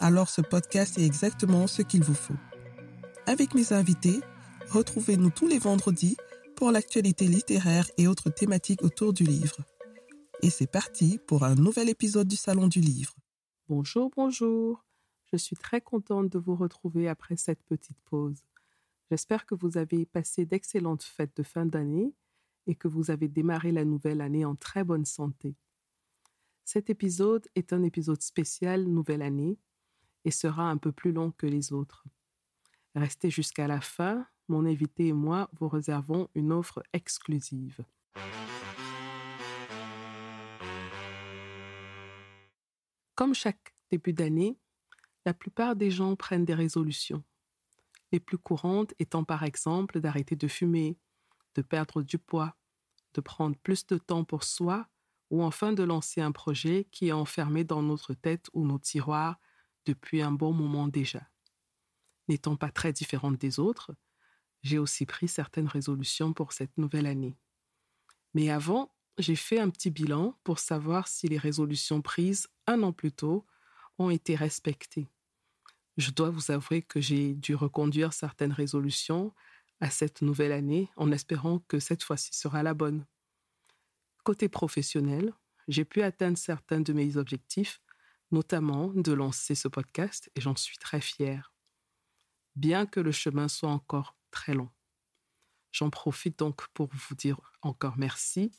alors ce podcast est exactement ce qu'il vous faut. Avec mes invités, retrouvez-nous tous les vendredis pour l'actualité littéraire et autres thématiques autour du livre. Et c'est parti pour un nouvel épisode du Salon du Livre. Bonjour, bonjour. Je suis très contente de vous retrouver après cette petite pause. J'espère que vous avez passé d'excellentes fêtes de fin d'année et que vous avez démarré la nouvelle année en très bonne santé. Cet épisode est un épisode spécial Nouvelle Année et sera un peu plus long que les autres. Restez jusqu'à la fin, mon invité et moi vous réservons une offre exclusive. Comme chaque début d'année, la plupart des gens prennent des résolutions les plus courantes étant par exemple d'arrêter de fumer, de perdre du poids, de prendre plus de temps pour soi ou enfin de lancer un projet qui est enfermé dans notre tête ou nos tiroirs depuis un bon moment déjà. N'étant pas très différente des autres, j'ai aussi pris certaines résolutions pour cette nouvelle année. Mais avant, j'ai fait un petit bilan pour savoir si les résolutions prises un an plus tôt ont été respectées je dois vous avouer que j'ai dû reconduire certaines résolutions à cette nouvelle année en espérant que cette fois-ci sera la bonne. Côté professionnel, j'ai pu atteindre certains de mes objectifs, notamment de lancer ce podcast et j'en suis très fière, bien que le chemin soit encore très long. J'en profite donc pour vous dire encore merci,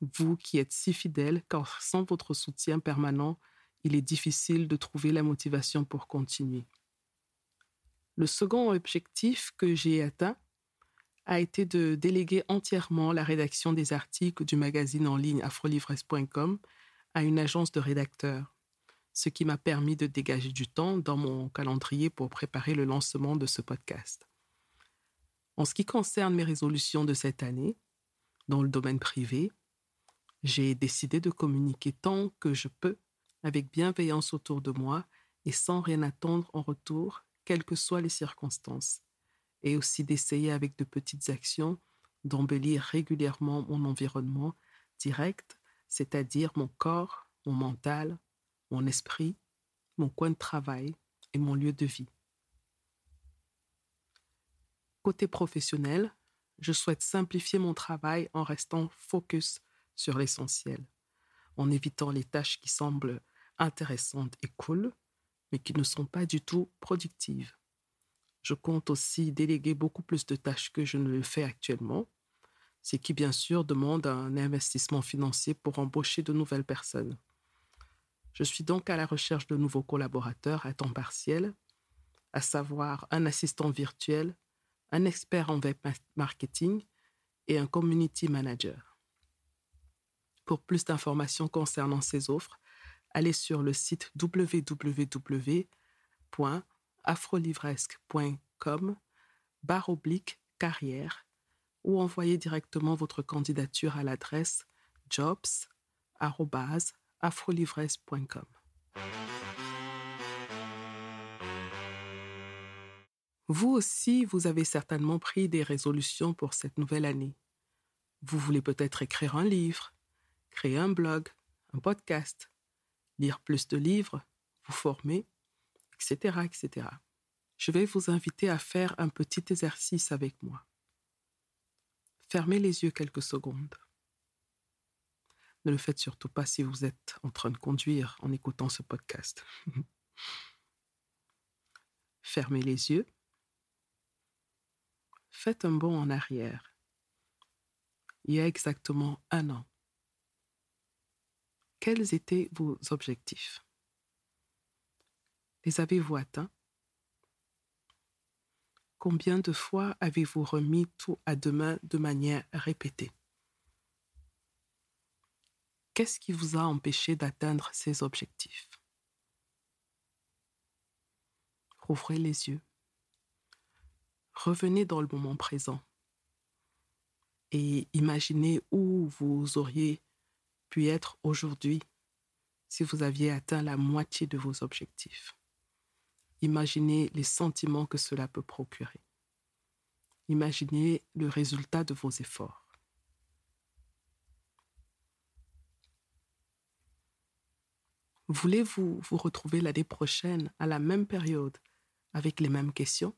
vous qui êtes si fidèles, car sans votre soutien permanent, il est difficile de trouver la motivation pour continuer. Le second objectif que j'ai atteint a été de déléguer entièrement la rédaction des articles du magazine en ligne afrolivres.com à une agence de rédacteurs, ce qui m'a permis de dégager du temps dans mon calendrier pour préparer le lancement de ce podcast. En ce qui concerne mes résolutions de cette année, dans le domaine privé, j'ai décidé de communiquer tant que je peux avec bienveillance autour de moi et sans rien attendre en retour, quelles que soient les circonstances, et aussi d'essayer avec de petites actions d'embellir régulièrement mon environnement direct, c'est-à-dire mon corps, mon mental, mon esprit, mon coin de travail et mon lieu de vie. Côté professionnel, je souhaite simplifier mon travail en restant focus sur l'essentiel, en évitant les tâches qui semblent intéressantes et cool, mais qui ne sont pas du tout productives. Je compte aussi déléguer beaucoup plus de tâches que je ne le fais actuellement, ce qui bien sûr demande un investissement financier pour embaucher de nouvelles personnes. Je suis donc à la recherche de nouveaux collaborateurs à temps partiel, à savoir un assistant virtuel, un expert en web marketing et un community manager. Pour plus d'informations concernant ces offres, allez sur le site www.afrolivresque.com barre oblique carrière ou envoyez directement votre candidature à l'adresse jobs.afrolivresque.com. Vous aussi, vous avez certainement pris des résolutions pour cette nouvelle année. Vous voulez peut-être écrire un livre, créer un blog, un podcast, lire plus de livres, vous former, etc., etc. Je vais vous inviter à faire un petit exercice avec moi. Fermez les yeux quelques secondes. Ne le faites surtout pas si vous êtes en train de conduire en écoutant ce podcast. Fermez les yeux. Faites un bond en arrière. Il y a exactement un an, quels étaient vos objectifs? Les avez-vous atteints? Combien de fois avez-vous remis tout à demain de manière répétée? Qu'est-ce qui vous a empêché d'atteindre ces objectifs? Rouvrez les yeux. Revenez dans le moment présent et imaginez où vous auriez pu être aujourd'hui si vous aviez atteint la moitié de vos objectifs. Imaginez les sentiments que cela peut procurer. Imaginez le résultat de vos efforts. Voulez-vous vous retrouver l'année prochaine à la même période avec les mêmes questions?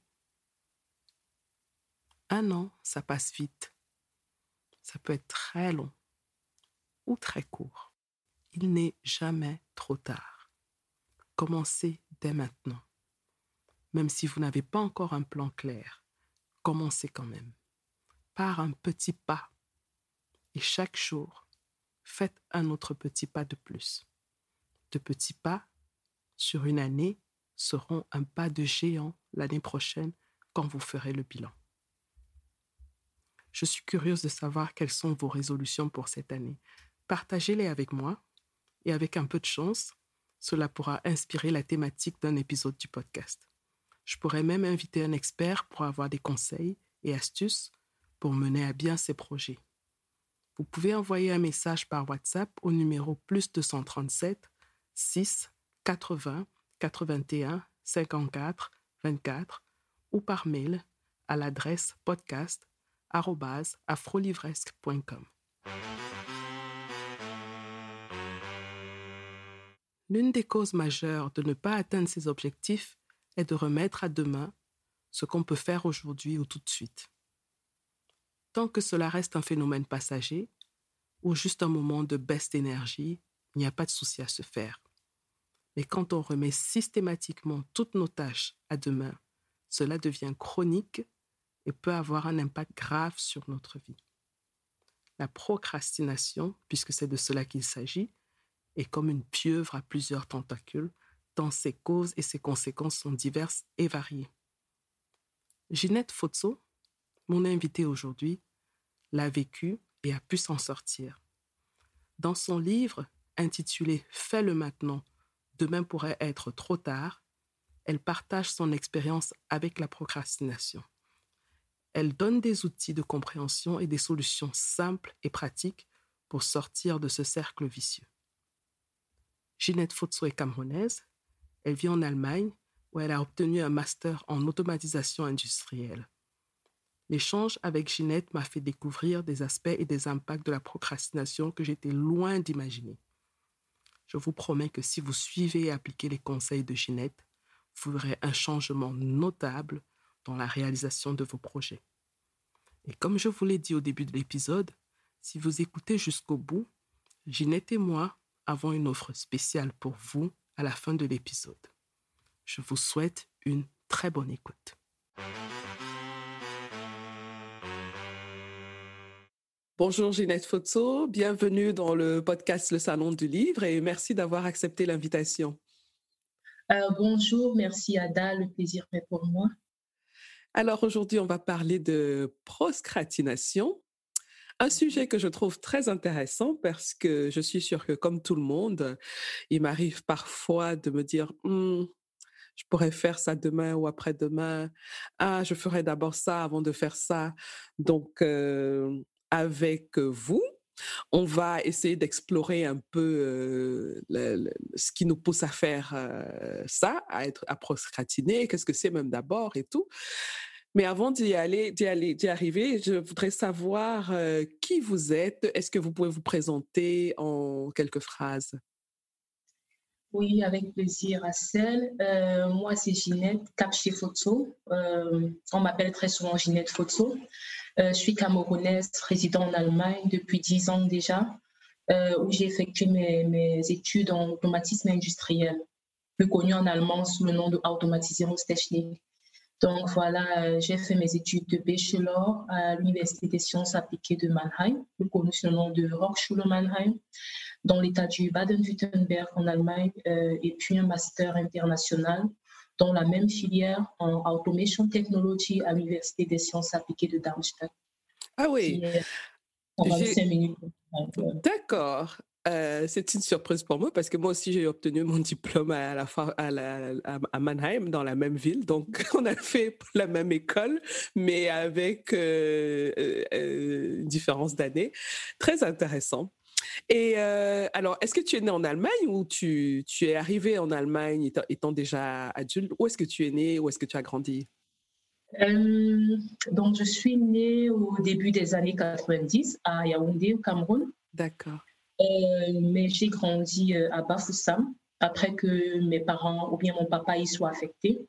Un an, ça passe vite. Ça peut être très long ou très court. Il n'est jamais trop tard. Commencez dès maintenant. Même si vous n'avez pas encore un plan clair, commencez quand même. Par un petit pas. Et chaque jour, faites un autre petit pas de plus de petits pas sur une année seront un pas de géant l'année prochaine quand vous ferez le bilan. Je suis curieuse de savoir quelles sont vos résolutions pour cette année. Partagez-les avec moi et avec un peu de chance, cela pourra inspirer la thématique d'un épisode du podcast. Je pourrais même inviter un expert pour avoir des conseils et astuces pour mener à bien ces projets. Vous pouvez envoyer un message par WhatsApp au numéro plus 237 6 80 81 54 24 ou par mail à l'adresse podcast@afrolivresque.com. L'une des causes majeures de ne pas atteindre ces objectifs est de remettre à demain ce qu'on peut faire aujourd'hui ou tout de suite. Tant que cela reste un phénomène passager ou juste un moment de baisse d'énergie, il n'y a pas de souci à se faire. Mais quand on remet systématiquement toutes nos tâches à demain, cela devient chronique et peut avoir un impact grave sur notre vie. La procrastination, puisque c'est de cela qu'il s'agit, est comme une pieuvre à plusieurs tentacules, tant ses causes et ses conséquences sont diverses et variées. Ginette Fotso, mon invitée aujourd'hui, l'a vécu et a pu s'en sortir. Dans son livre intitulé Fais-le maintenant, demain pourrait être trop tard, elle partage son expérience avec la procrastination. Elle donne des outils de compréhension et des solutions simples et pratiques pour sortir de ce cercle vicieux. Ginette Fotso est camerounaise. Elle vit en Allemagne où elle a obtenu un master en automatisation industrielle. L'échange avec Ginette m'a fait découvrir des aspects et des impacts de la procrastination que j'étais loin d'imaginer. Je vous promets que si vous suivez et appliquez les conseils de Ginette, vous verrez un changement notable dans la réalisation de vos projets. Et comme je vous l'ai dit au début de l'épisode, si vous écoutez jusqu'au bout, Ginette et moi avons une offre spéciale pour vous à la fin de l'épisode. Je vous souhaite une très bonne écoute. Bonjour Ginette Fotso, bienvenue dans le podcast Le Salon du Livre et merci d'avoir accepté l'invitation. Euh, bonjour, merci Ada, le plaisir est pour moi. Alors aujourd'hui, on va parler de proscratination, un sujet que je trouve très intéressant parce que je suis sûre que comme tout le monde, il m'arrive parfois de me dire, «Hmm, je pourrais faire ça demain ou après-demain. Ah, je ferai d'abord ça avant de faire ça. Donc, euh, avec vous. On va essayer d'explorer un peu ce qui nous pousse à faire ça, à être à procrastiner, qu'est-ce que c'est même d'abord et tout. Mais avant d'y aller, d'y aller, d'y arriver, je voudrais savoir qui vous êtes. Est-ce que vous pouvez vous présenter en quelques phrases? Oui, avec plaisir, Assel. Euh, moi, c'est Ginette Capché Photo. on m'appelle très souvent Ginette Photo. Euh, je suis camerounaise, résident en Allemagne depuis dix ans déjà, euh, où j'ai effectué mes, études en automatisme industriel, plus connu en allemand sous le nom de Automatisierungstechnik. Donc voilà, euh, j'ai fait mes études de bachelor à l'Université des sciences appliquées de Mannheim, plus connu sous le nom de Hochschule Mannheim, dans l'état du Baden-Württemberg en Allemagne, et puis un master international dans la même filière en Automation Technology à l'Université des sciences appliquées de Darmstadt. Ah oui. minutes. D'accord. euh, c'est une surprise pour moi parce que moi aussi, j'ai obtenu mon diplôme à, la, à, à, Mannheim, dans la même ville. Donc, on a fait la même école, mais avec euh, euh, une différence d'année. Très intéressant. Et alors, est-ce que tu es né en Allemagne ou tu, tu es arrivé en Allemagne étant, étant déjà adulte? Où est-ce que tu es né? Où est-ce que tu as grandi? donc, je suis née au début des années 90 à Yaoundé, au Cameroun. D'accord. Euh, mais j'ai grandi euh, à Bafoussam après que mes parents ou bien mon papa y soient affectés.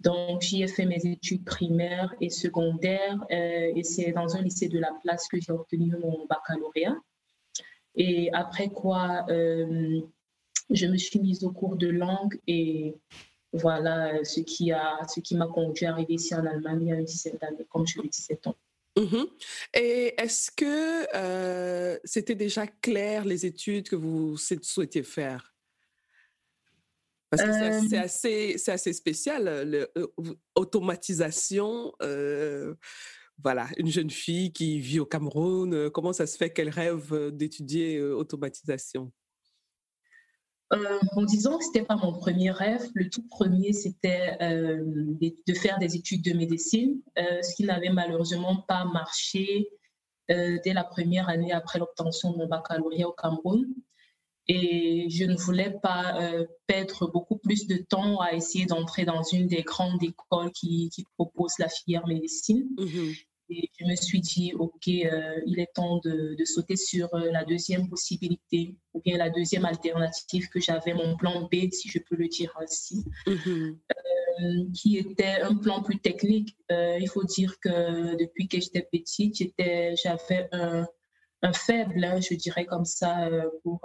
Donc, j'y ai fait mes études primaires et secondaires euh, et c'est dans un lycée de la place que j'ai obtenu mon baccalauréat. Et après quoi, je me suis mise au cours de langue et voilà ce qui a ce qui m'a conduit à arriver ici en Allemagne il y a une dizaine d'années, comme je l'ai 17 ans. Mmh Et est-ce que euh, c'était déjà clair les études que vous souhaitiez faire? Parce que c'est assez, assez, spécial, l'automatisation. Euh, voilà, une jeune fille qui vit au Cameroun, comment ça se fait qu'elle rêve d'étudier automatisation? Euh, en disant que c'était pas mon premier rêve, le tout premier c'était euh, de faire des études de médecine, euh, ce qui n'avait malheureusement pas marché dès la première année après l'obtention de mon baccalauréat au Cameroun. Et je ne voulais pas perdre beaucoup plus de temps à essayer d'entrer dans une des grandes écoles qui, qui proposent la filière médecine. Mmh et je me suis dit, OK, euh, il est temps de, sauter sur euh, la deuxième possibilité, ou bien la deuxième alternative que j'avais, mon plan B, si je peux le dire ainsi, mm-hmm. euh, qui était un plan plus technique. il faut dire que depuis que j'étais petite, j'avais un, un, faible, hein, je dirais comme ça, pour,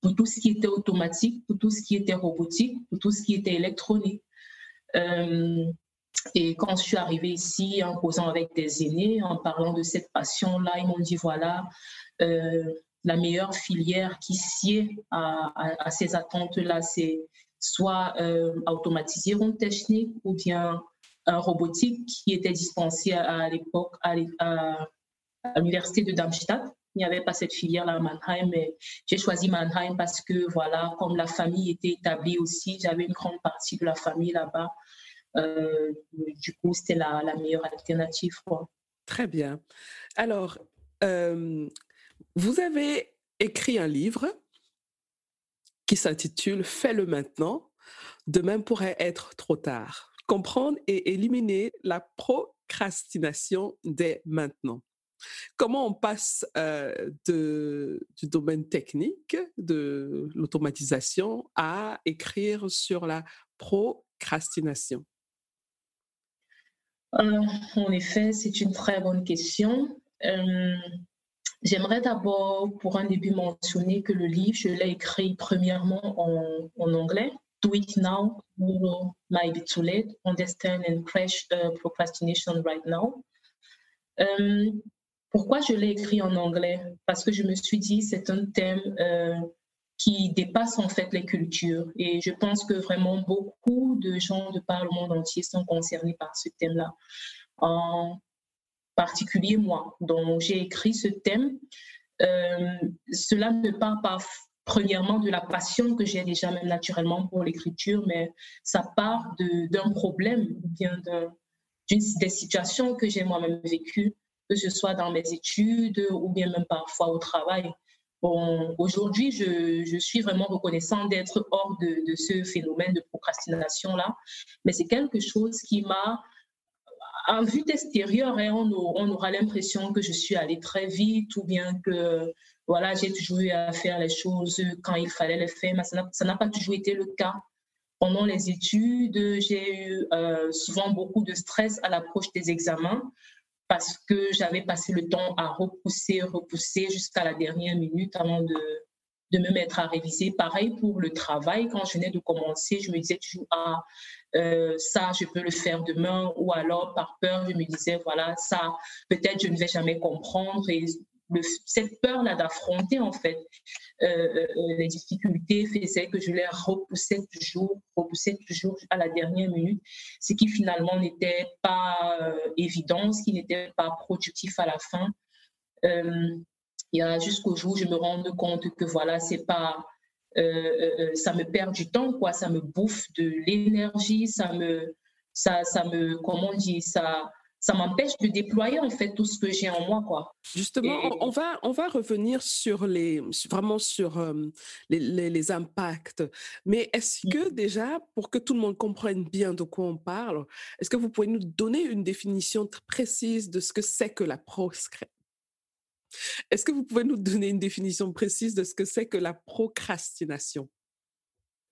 pour tout ce qui était automatique, pour tout ce qui était robotique, pour tout ce qui était électronique. Et quand je suis arrivée ici, en causant avec des aînés, en parlant de cette passion-là, ils m'ont dit voilà, euh, la meilleure filière qui sied à, ces attentes-là, c'est soit euh, automatiser une technique ou bien un robotique qui était dispensé à, l'époque à, l'université de Darmstadt. Il n'y avait pas cette filière-là à Mannheim, mais j'ai choisi Mannheim parce que, voilà, comme la famille était établie aussi, j'avais une grande partie de la famille là-bas. Euh, du coup, c'était la, meilleure alternative. Très bien. Alors, euh, vous avez écrit un livre qui s'intitule Fais-le maintenant, demain pourrait être trop tard. Comprendre et éliminer la procrastination dès maintenant. Comment on passe euh, du domaine technique, de l'automatisation, à écrire sur la procrastination? Euh, en effet, c'est une très bonne question. Euh, j'aimerais d'abord, pour un début, mentionner que le livre, je l'ai écrit premièrement en, anglais. Do it now, tomorrow might be too late. Understand and crash uh, procrastination right now. Euh, pourquoi je l'ai écrit en anglais? Parce que je me suis dit, c'est un thème qui dépasse en fait les cultures. Et je pense que vraiment beaucoup de gens de par le monde entier sont concernés par ce thème-là. En particulier moi, dont j'ai écrit ce thème. Euh, cela ne part pas premièrement de la passion que j'ai déjà même naturellement pour l'écriture, mais ça part d'un problème ou bien d'une des situations que j'ai moi-même vécues, que ce soit dans mes études ou bien même parfois au travail. Bon, aujourd'hui, je, suis vraiment reconnaissant d'être hors de, ce phénomène de procrastination-là, mais c'est quelque chose qui m'a, en vue d'extérieur, hein, on, on, aura l'impression que je suis allée très vite ou bien que voilà, j'ai toujours eu à faire les choses quand il fallait les faire, mais ça n'a pas toujours été le cas. Pendant les études, j'ai eu euh, souvent beaucoup de stress à l'approche des examens parce que j'avais passé le temps à repousser, repousser jusqu'à la dernière minute avant de, de me mettre à réviser. Pareil pour le travail, quand je venais de commencer, je me disais toujours, ah, euh, ça, je peux le faire demain, ou alors par peur, je me disais, voilà, ça, peut-être je ne vais jamais comprendre. Cette peur-là d'affronter en fait euh, euh, les difficultés faisait que je les repoussais toujours, repoussais toujours à la dernière minute, ce qui finalement n'était pas euh, évident, ce qui n'était pas productif à la fin. Jusqu'au jour où je me rends compte que voilà, c'est pas, ça me perd du temps, quoi. Ça me bouffe de l'énergie, ça me, ça, ça me, comment on ça, ça m'empêche de déployer en fait tout ce que j'ai en moi quoi. Justement, on va on va revenir sur les vraiment sur les, les, impacts. Mais est-ce que déjà pour que tout le monde comprenne bien de quoi on parle, est-ce que vous pouvez nous donner une définition précise de ce que c'est que la procrastination? Est-ce que vous pouvez nous donner une définition précise de ce que c'est que la procrastination?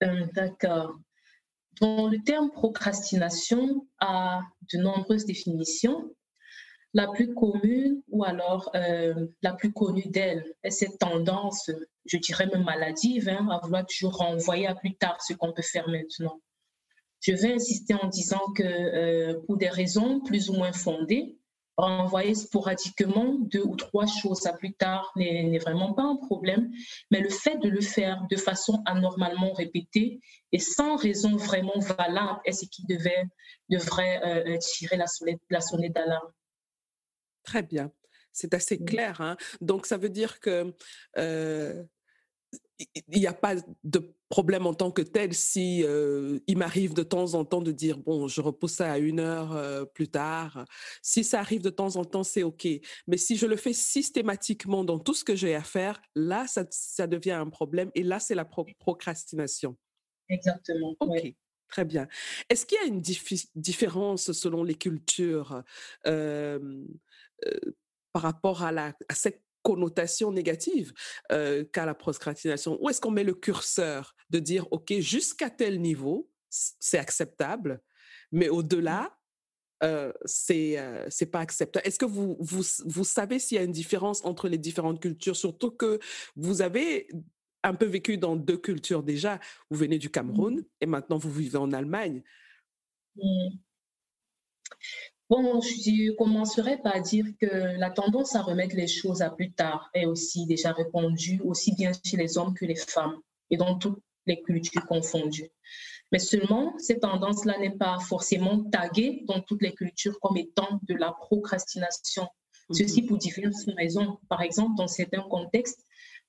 Euh, D'accord le terme procrastination a de nombreuses définitions. La plus commune ou alors euh, la plus connue d'elle est cette tendance, je dirais même maladive, hein, à vouloir toujours renvoyer à plus tard ce qu'on peut faire maintenant. Je vais insister en disant que euh, pour des raisons plus ou moins fondées, renvoyer sporadiquement deux ou trois choses à plus tard n'est vraiment pas un problème, mais le fait de le faire de façon anormalement répétée et sans raison vraiment valable est ce qui devait, devrait euh, euh, tirer la sonnette, la sonnette d'alarme? Très bien. C'est assez clair. Hein. Donc, ça veut dire que euh, il n'y a pas de problème en tant que tel si il m'arrive de temps en temps de dire bon je repousse ça à une heure plus tard. Si ça arrive de temps en temps c'est ok. Mais si je le fais systématiquement dans tout ce que j'ai à faire là ça, ça, devient un problème et là c'est la procrastination. Exactement ok Très bien. Est-ce qu'il y a une différence selon les cultures par rapport à, la, à cette connotation négative euh, qu'à la procrastination? Où est-ce qu'on met le curseur de dire, OK, jusqu'à tel niveau, c'est acceptable, mais au-delà, euh, c'est euh, c'est pas acceptable. Est-ce que vous, vous, vous savez s'il y a une différence entre les différentes cultures, surtout que vous avez un peu vécu dans deux cultures déjà. Vous venez du Cameroun et maintenant vous vivez en Allemagne. Mmh. Bon, je commencerai par dire que la tendance à remettre les choses à plus tard est aussi déjà répandue, aussi bien chez les hommes que les femmes, et dans toutes les cultures confondues. Mais seulement, cette tendance-là n'est pas forcément taguée dans toutes les cultures comme étant de la procrastination. Ceci mhm. pour diverses raisons. Par exemple, dans certains contextes,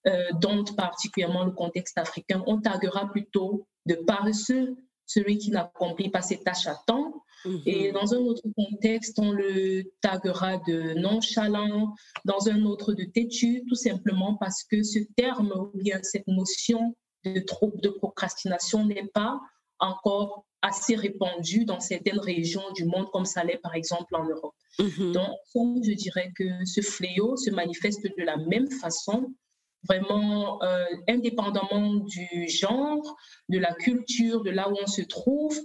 euh, dont particulièrement le contexte africain, on taguera plutôt de paresseux celui qui n'accomplit pas ses tâches à temps et mhm. dans un autre contexte, on le taguera de nonchalant, dans un autre de têtu, tout simplement parce que ce terme ou bien cette notion de, de procrastination n'est pas encore assez répandue dans certaines régions du monde, comme ça l'est par exemple en Europe. Mhm. Donc, je dirais que ce fléau se manifeste de la même façon vraiment euh, indépendamment du genre, de la culture, de là où on se trouve.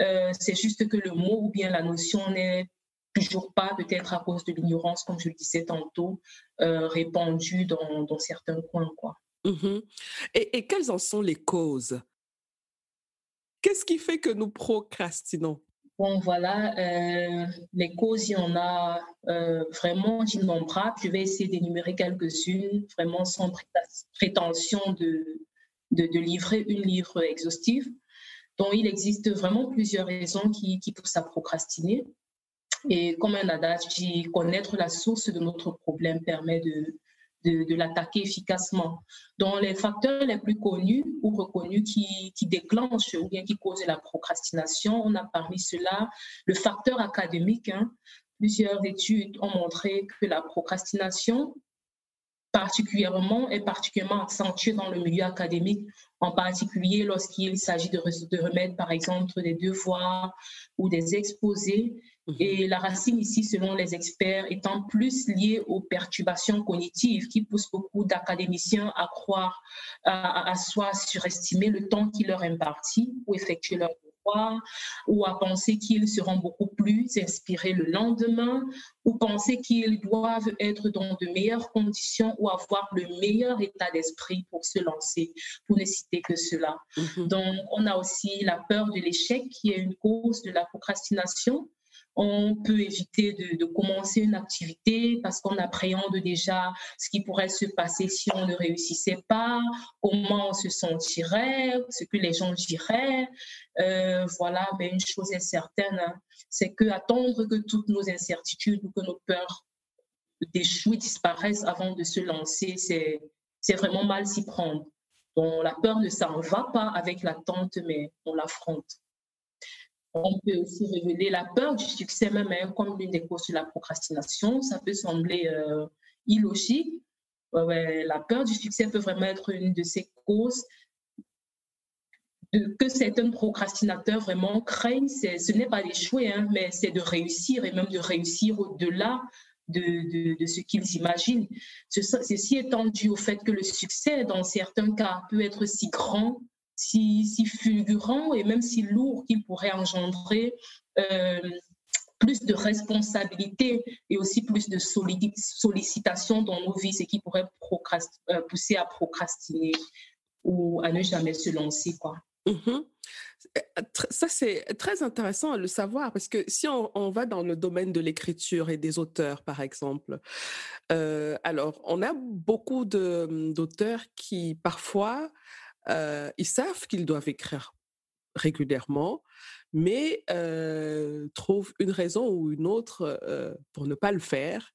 Euh, c'est juste que le mot ou bien la notion n'est toujours pas, peut-être à cause de l'ignorance, comme je le disais tantôt, euh, répandue dans, certains coins. Quoi. Et, et, quelles en sont les causes? Qu'est-ce qui fait que nous procrastinons? Bon, voilà, euh, les causes, il y en a vraiment innombrables. Je vais essayer d'énumérer quelques-unes, vraiment sans prétention de, de, de, livrer une livre exhaustive. Donc, il existe vraiment plusieurs raisons qui, qui poussent à procrastiner. Et comme un adage dit, connaître la source de notre problème permet de, de, l'attaquer efficacement. Donc, les facteurs les plus connus ou reconnus qui, qui, déclenchent ou bien qui causent la procrastination, on a parmi cela le facteur académique. Hein. Plusieurs études ont montré que la procrastination particulièrement est particulièrement accentuée dans le milieu académique, en particulier lorsqu'il s'agit de, de, remettre, par exemple, des devoirs ou des exposés. Et la racine ici, selon les experts, étant plus liée aux perturbations cognitives qui poussent beaucoup d'académiciens à croire, à, à, soit surestimer le temps qui leur est imparti ou effectuer leur ou à penser qu'ils seront beaucoup plus inspirés le lendemain, ou penser qu'ils doivent être dans de meilleures conditions ou avoir le meilleur état d'esprit pour se lancer, pour ne citer que cela. Mm-hmm. Donc, on a aussi la peur de l'échec qui est une cause de la procrastination on peut éviter de, commencer une activité parce qu'on appréhende déjà ce qui pourrait se passer si on ne réussissait pas, comment on se sentirait, ce que les gens diraient. Euh, voilà, mais une chose est certaine, hein, c'est que attendre que toutes nos incertitudes ou que nos peurs d'échouer disparaissent avant de se lancer, c'est vraiment mal s'y prendre. Donc, la peur ne s'en va pas avec l'attente, mais on l'affronte. On peut aussi révéler la peur du succès même hein, comme l'une des causes de la procrastination. Ça peut sembler euh, illogique. la peur du succès peut vraiment être une de ces causes que certains procrastinateurs vraiment craignent. Ce n'est pas d'échouer, hein, mais c'est de réussir et même de réussir au-delà de, de, ce qu'ils imaginent. Ceci étant dû au fait que le succès, dans certains cas, peut être si grand, si, fulgurant et même si lourd qu'il pourrait engendrer euh, plus de responsabilités et aussi plus de sollicitation dans nos vies, ce qui pourrait euh, pousser à procrastiner ou à ne jamais se lancer. Quoi. Mmh ça, c'est très intéressant à le savoir parce que si on, va dans le domaine de l'écriture et des auteurs, par exemple, alors on a beaucoup d'auteurs qui parfois, ils savent qu'ils doivent écrire régulièrement, mais trouvent une raison ou une autre pour ne pas le faire.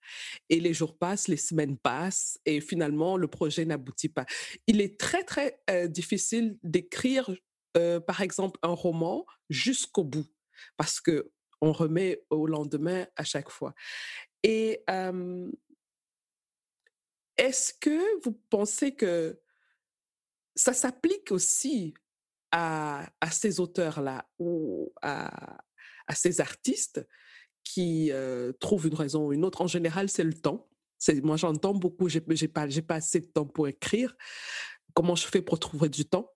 Et les jours passent, les semaines passent, et finalement, le projet n'aboutit pas. Il est très, très difficile d'écrire euh, par exemple, un roman jusqu'au bout, parce que on remet au lendemain à chaque fois. Et est-ce que vous pensez que ça s'applique aussi à, ces auteurs-là ou à, ces artistes qui trouvent une raison ou une autre En général, c'est le temps. Moi, j'entends beaucoup, j'ai pas, pas assez de temps pour écrire. Comment je fais pour trouver du temps?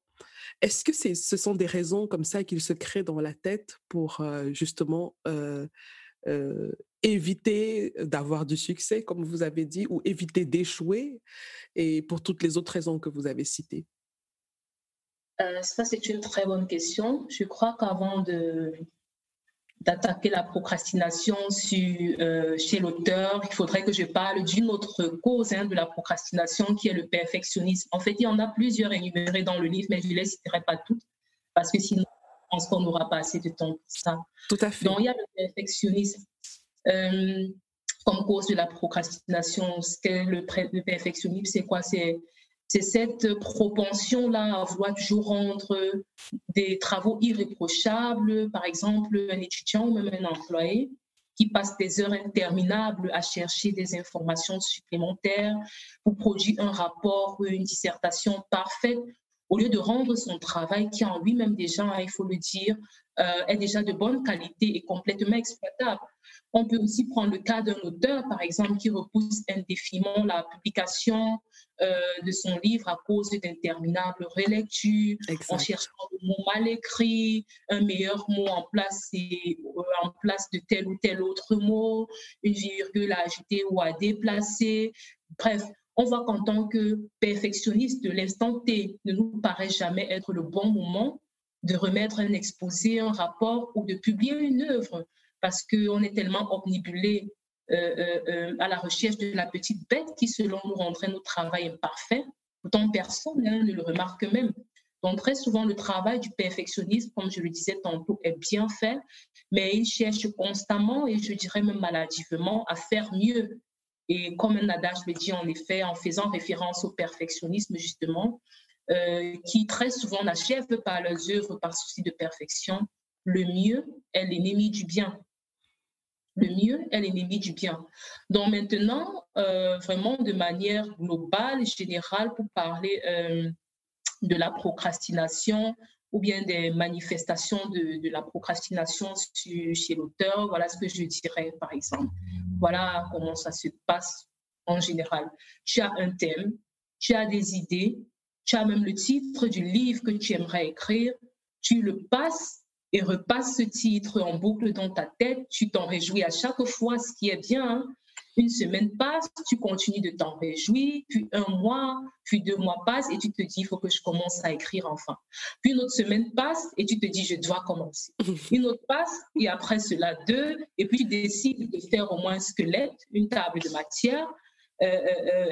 Est-ce que ce sont des raisons comme ça qu'ils se créent dans la tête pour justement éviter d'avoir du succès, comme vous avez dit, ou éviter d'échouer, et pour toutes les autres raisons que vous avez citées? Ça, c'est une très bonne question. Je crois qu'avant de, d'attaquer la procrastination sur, euh, chez l'auteur, il faudrait que je parle d'une autre cause hein, de la procrastination qui est le perfectionnisme. En fait, il y en a plusieurs énumérés dans le livre, mais je ne les citerai pas toutes parce que sinon, je pense qu'on n'aura pas assez de temps pour ça. Tout à fait. Donc, il y a le perfectionnisme euh, comme cause de la procrastination. Ce qu'est le, le perfectionnisme, c'est quoi? C'est c'est cette propension-là à vouloir toujours rendre des travaux irréprochables, par exemple un étudiant ou même un employé qui passe des heures interminables à chercher des informations supplémentaires pour produire un rapport ou une dissertation parfaite, au lieu de rendre son travail qui en lui-même déjà, il faut le dire, euh, est déjà de bonne qualité et complètement exploitable. On peut aussi prendre le cas d'un auteur, par exemple, qui repousse indéfiniment la publication euh, de son livre à cause d'interminables relectures, en cherchant le mot mal écrit, un meilleur mot en place, et, euh, en place de tel ou tel autre mot, une virgule à ajouter ou à déplacer. Bref, on voit qu'en tant que perfectionniste l'instant T, ne nous paraît jamais être le bon moment de remettre un exposé, un rapport ou de publier une œuvre parce qu'on est tellement omnibulé euh, euh, euh, à la recherche de la petite bête qui, selon nous, rendrait notre travail imparfait. Pourtant, personne hein, ne le remarque même. Donc, très souvent, le travail du perfectionnisme, comme je le disais tantôt, est bien fait, mais il cherche constamment et je dirais même maladivement à faire mieux. Et comme un adage le dit en effet, en faisant référence au perfectionnisme, justement, qui très souvent n'achèvent pas leurs œuvres par souci de perfection, le mieux est l'ennemi du bien le mieux est l'ennemi du bien. Donc maintenant, euh, vraiment de manière globale, générale, pour parler euh, de la procrastination ou bien des manifestations de, la procrastination chez l'auteur, voilà ce que je dirais par exemple. Voilà comment ça se passe en général. Tu as un thème, tu as des idées, tu as même le titre du livre que tu aimerais écrire, tu le passes et repasse ce titre en boucle dans ta tête. Tu t'en réjouis à chaque fois, ce qui est bien. Hein. Une semaine passe, tu continues de t'en réjouir, puis un mois, puis deux mois passent et tu te dis, il faut que je commence à écrire enfin. Puis une autre semaine passe et tu te dis, je dois commencer. Une autre passe et après cela deux, et puis tu décides de faire au moins un squelette, une table de matière,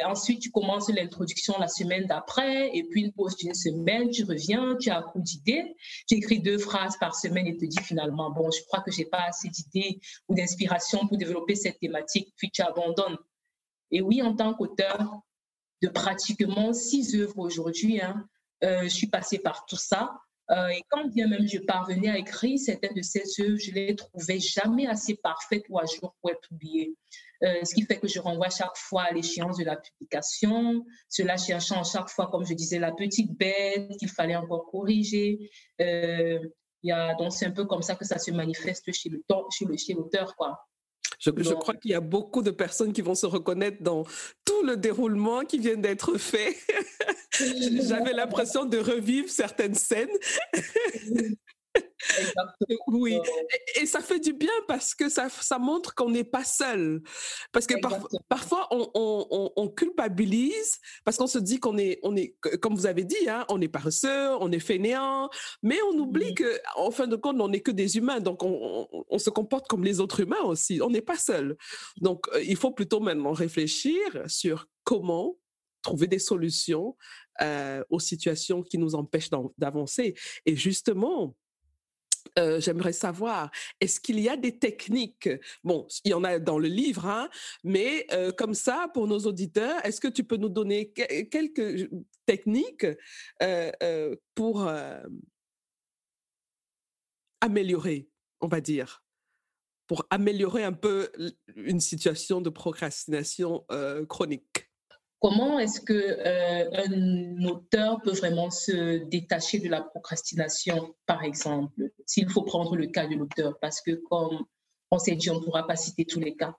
ensuite, tu commences l'introduction la semaine d'après, et puis une pause d'une semaine, tu reviens, tu as un coup d'idées, tu écris deux phrases par semaine et te dis finalement, bon, je crois que j'ai pas assez d'idées ou d'inspiration pour développer cette thématique, puis tu abandonnes. Et oui, en tant qu'auteur de pratiquement six œuvres aujourd'hui, hein, euh, je suis passée par tout ça. Euh, et quand bien même je parvenais à écrire certaines de ces œuvres, je les trouvais jamais assez parfaites ou à jour pour être publiées. Euh, ce qui fait que je renvoie chaque fois à l'échéance de la publication, cela cherchant chaque fois, comme je disais, la petite bête qu'il fallait encore corriger. Euh, y a, donc c'est un peu comme ça que ça se manifeste chez le chez l'auteur, quoi. Je, je, crois qu'il y a beaucoup de personnes qui vont se reconnaître dans tout le déroulement qui vient d'être fait. J'avais l'impression de revivre certaines scènes. Oui, et, ça fait du bien parce que ça, ça montre qu'on n'est pas seul. Parce que parfois, on, on, on, culpabilise parce qu'on se dit qu'on est, on est, comme vous avez dit, hein, on est paresseux, on est fainéant, mais on oublie qu'en que, en fin de compte, on n'est que des humains, donc on, se comporte comme les autres humains aussi. On n'est pas seul. Donc, euh, il faut plutôt maintenant réfléchir sur comment trouver des solutions euh, aux situations qui nous empêchent d'avancer. Et justement, euh, j'aimerais savoir, est-ce qu'il y a des techniques Bon, il y en a dans le livre, hein, mais euh, comme ça, pour nos auditeurs, est-ce que tu peux nous donner quelques techniques euh, pour améliorer, on va dire, pour améliorer un peu une situation de procrastination chronique Comment est-ce que euh, un auteur peut vraiment se détacher de la procrastination, par exemple, s'il faut prendre le cas de l'auteur, parce que comme on s'est dit, on ne pourra pas citer tous les cas.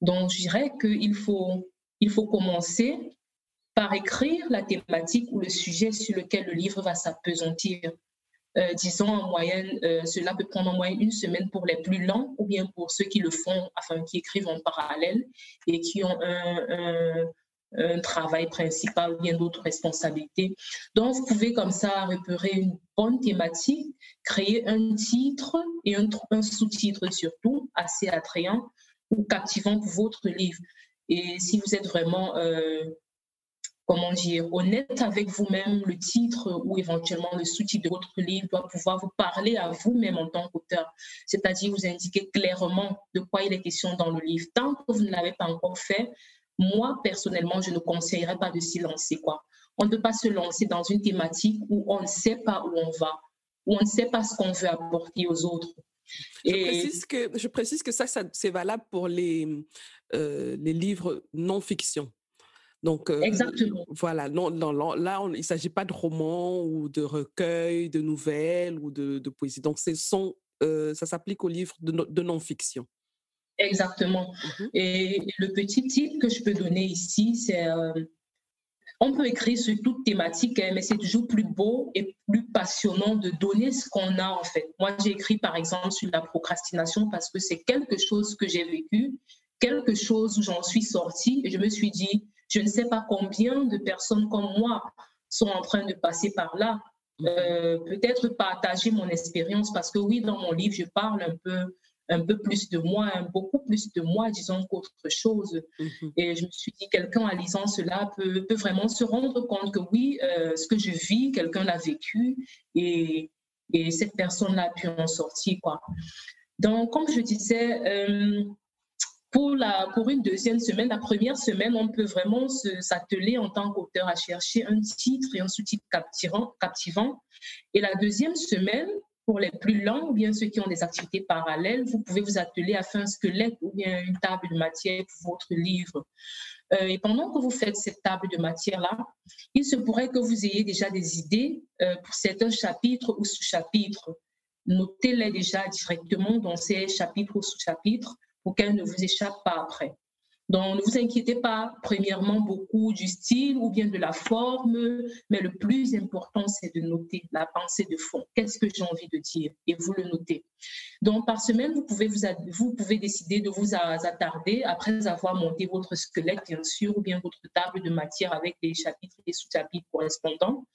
Donc, je dirais qu'il faut, il faut commencer par écrire la thématique ou le sujet sur lequel le livre va s'apesantir. Euh, disons en moyenne, euh, cela peut prendre en moyenne une semaine pour les plus lents ou bien pour ceux qui le font, enfin qui écrivent en parallèle et qui ont un un travail principal ou bien d'autres responsabilités. Donc, vous pouvez comme ça repérer une bonne thématique, créer un titre et un, sous-titre surtout assez attrayant ou captivant pour votre livre. Et si vous êtes vraiment, euh, comment dire, honnête avec vous-même, le titre ou éventuellement le sous-titre de votre livre doit pouvoir vous parler à vous-même en tant qu'auteur, c'est-à-dire vous indiquer clairement de quoi il est question dans le livre. Tant que vous ne l'avez pas encore fait, moi, personnellement, je ne conseillerais pas de s'y lancer. Quoi. On ne peut pas se lancer dans une thématique où on ne sait pas où on va, où on ne sait pas ce qu'on veut apporter aux autres. Je, précise que, je précise que ça, c'est valable pour les, euh, les livres non-fiction. Donc, euh, Exactement. voilà, non, non, là, il ne s'agit pas de romans ou de recueils, de nouvelles ou de, de poésie. Donc, sont, euh, ça s'applique aux livres de, de non-fiction. Exactement. Mhm. Et le petit titre que je peux donner ici, c'est euh, on peut écrire sur toute thématique, hein, mais c'est toujours plus beau et plus passionnant de donner ce qu'on a en fait. Moi, j'ai écrit par exemple sur la procrastination parce que c'est quelque chose que j'ai vécu, quelque chose où j'en suis sortie et je me suis dit, je ne sais pas combien de personnes comme moi sont en train de passer par là. Mhm. Euh, peut-être partager mon expérience parce que oui, dans mon livre, je parle un peu un peu plus de moi, beaucoup plus de moi, disons, qu'autre chose. Mhm. Et je me suis dit, quelqu'un en lisant cela peut, peut, vraiment se rendre compte que oui, euh, ce que je vis, quelqu'un l'a vécu et, et cette personne-là a pu en sortir. Quoi. Donc, comme je disais, euh, pour, la, pour une deuxième semaine, la première semaine, on peut vraiment s'atteler en tant qu'auteur à chercher un titre et un sous-titre captivant, captivant. Et la deuxième semaine, pour les plus longs, ou bien ceux qui ont des activités parallèles, vous pouvez vous atteler à faire un squelette ou bien une table de matière pour votre livre. Euh, et pendant que vous faites cette table de matière-là, il se pourrait que vous ayez déjà des idées euh, pour certains chapitres ou sous-chapitres. Notez-les déjà directement dans ces chapitres ou sous-chapitres pour qu'elles ne vous échappent pas après. Donc, ne vous inquiétez pas, premièrement, beaucoup du style ou bien de la forme, mais le plus important, c'est de noter la pensée de fond. Qu'est-ce que j'ai envie de dire? Et vous le notez. Donc, par semaine, vous pouvez, vous, vous pouvez décider de vous attarder, après avoir monté votre squelette, bien sûr, ou bien votre table de matière avec des chapitres et sous-chapitres correspondants.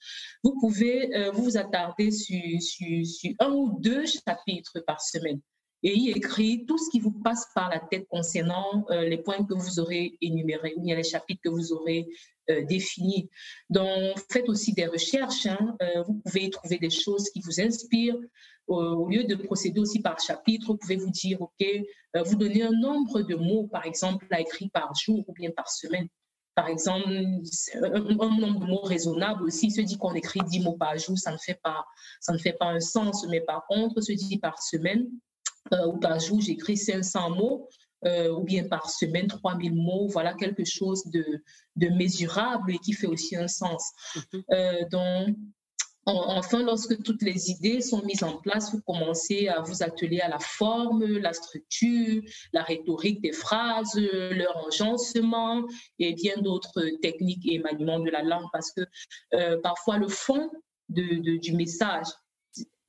Vous pouvez euh, vous attarder sur, sur, sur un ou deux chapitres par semaine et y écrit tout ce qui vous passe par la tête concernant euh, les points que vous aurez énumérés ou bien les chapitres que vous aurez euh, définis. Donc, faites aussi des recherches. Hein. Euh, vous pouvez y trouver des choses qui vous inspirent. Au lieu de procéder aussi par chapitre, vous pouvez vous dire, OK, vous donnez un nombre de mots, par exemple, à écrire par jour ou bien par semaine. Par exemple, un, nombre de mots raisonnable aussi. Se dit qu'on écrit 10 mots par jour, ça ne fait pas, ça ne fait pas un sens. Mais par contre, se dit par semaine, ou par jour, j'écris 500 mots, euh, ou bien par semaine, 3000 mots, voilà quelque chose de, de mesurable et qui fait aussi un sens. Mhm. Euh, donc, Enfin, lorsque toutes les idées sont mises en place, vous commencez à vous atteler à la forme, la structure, la rhétorique des phrases, leur enjancement et bien d'autres techniques et maniements de la langue parce que parfois le fond de, du message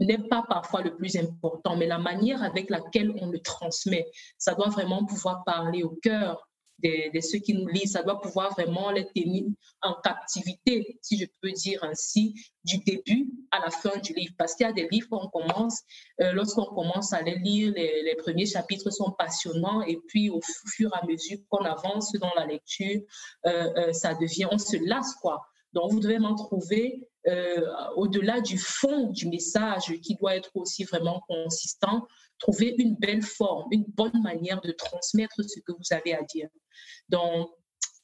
n'est pas parfois le plus important, mais la manière avec laquelle on le transmet, ça doit vraiment pouvoir parler au cœur de, ceux qui nous lisent, ça doit pouvoir vraiment les tenir en captivité, si je peux dire ainsi, du début à la fin du livre. Parce qu'il y a des livres qu'on commence, euh, lorsqu'on commence à les lire, les, premiers chapitres sont passionnants et puis au fur et à mesure qu'on avance dans la lecture, euh, euh, ça devient, on se lasse quoi. Donc vous devez m'en trouver euh, au-delà du fond du message qui doit être aussi vraiment consistant, trouver une belle forme, une bonne manière de transmettre ce que vous avez à dire. Donc,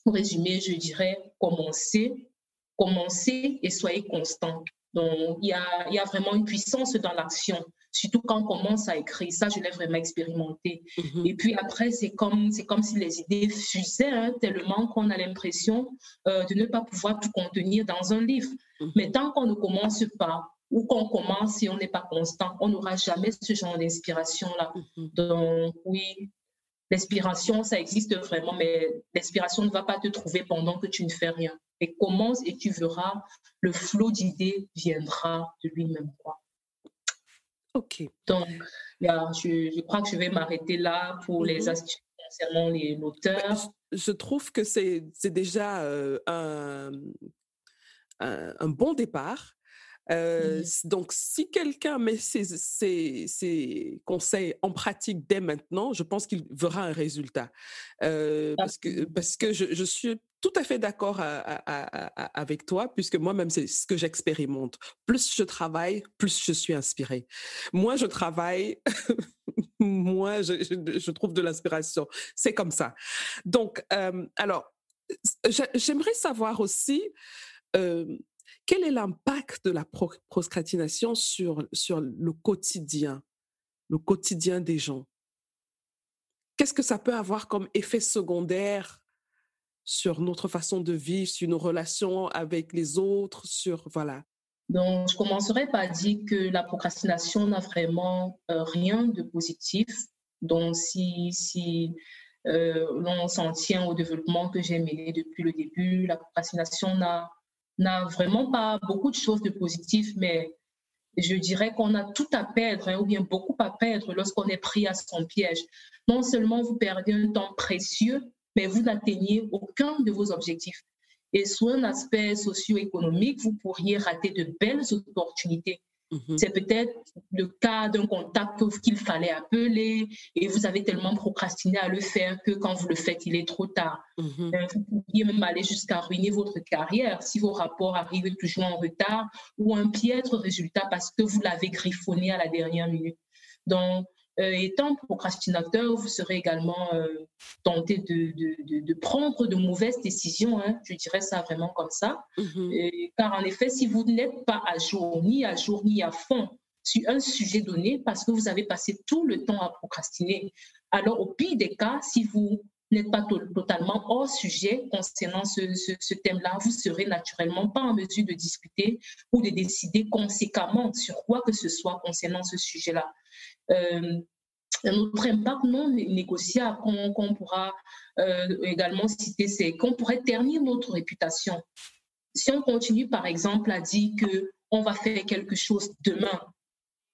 pour résumer, je dirais commencez, commencez et soyez constant. Donc, il y a, il y a vraiment une puissance dans l'action surtout quand on commence à écrire. Ça, je l'ai vraiment expérimenté. Mhm. Et puis après, c'est comme, c'est comme si les idées fusaient hein, tellement qu'on a l'impression euh, de ne pas pouvoir tout contenir dans un livre. Mhm. Mais tant qu'on ne commence pas, ou qu'on commence et on n'est pas constant, on n'aura jamais ce genre d'inspiration-là. Mhm. Donc, oui, l'inspiration, ça existe vraiment, mais l'inspiration ne va pas te trouver pendant que tu ne fais rien. Et commence et tu verras, le flot d'idées viendra de lui-même. Quoi. OK. Donc, je, je, crois que je vais m'arrêter là pour les mm-hmm. astuces concernant l'auteur. Je trouve que c'est déjà euh, un, un, bon départ. Euh, donc, si quelqu'un met ses, ses, ses, conseils en pratique dès maintenant, je pense qu'il verra un résultat. Euh, parce que, parce que je, je, suis tout à fait d'accord avec toi, puisque moi-même, c'est ce que j'expérimente. Plus je travaille, plus je suis inspirée. Moins je travaille, moins je, je, trouve de l'inspiration. C'est comme ça. Donc, euh, alors, j'aimerais savoir aussi euh, quel est l'impact de la procrastination sur, sur le quotidien, le quotidien des gens? Qu'est-ce que ça peut avoir comme effet secondaire sur notre façon de vivre, sur nos relations avec les autres, sur voilà. Donc, je commencerai par dire que la procrastination n'a vraiment euh, rien de positif. Donc, si, si euh, l'on s'en tient au développement que j'ai mené depuis le début, la procrastination n'a, n'a vraiment pas beaucoup de choses de positives, mais je dirais qu'on a tout à perdre, hein, ou bien beaucoup à perdre lorsqu'on est pris à son piège. Non seulement vous perdez un temps précieux, mais vous n'atteignez aucun de vos objectifs. Et sur un aspect socio-économique, vous pourriez rater de belles opportunités. Mhm. C'est peut-être le cas d'un contact qu'il fallait appeler et vous avez tellement procrastiné à le faire que quand vous le faites, il est trop tard. Mhm. Euh, vous pourriez même aller jusqu'à ruiner votre carrière si vos rapports arrivent toujours en retard ou un piètre résultat parce que vous l'avez griffonné à la dernière minute. Donc, euh, étant procrastinateur, vous serez également euh, tenté de, de, prendre de mauvaises décisions, hein, je dirais ça vraiment comme ça. Mm-hmm. car en effet, si vous n'êtes pas à jour, ni à jour, ni à fond sur un sujet donné, parce que vous avez passé tout le temps à procrastiner, alors au pire des cas, si vous n'êtes pas totalement hors sujet concernant ce, ce, thème-là, vous serez naturellement pas en mesure de discuter ou de décider conséquemment sur quoi que ce soit concernant ce sujet-là. Euh, un autre impact non négociable qu'on pourra euh, également citer, c'est qu'on pourrait ternir notre réputation. Si on continue, par exemple, à dire qu'on va faire quelque chose demain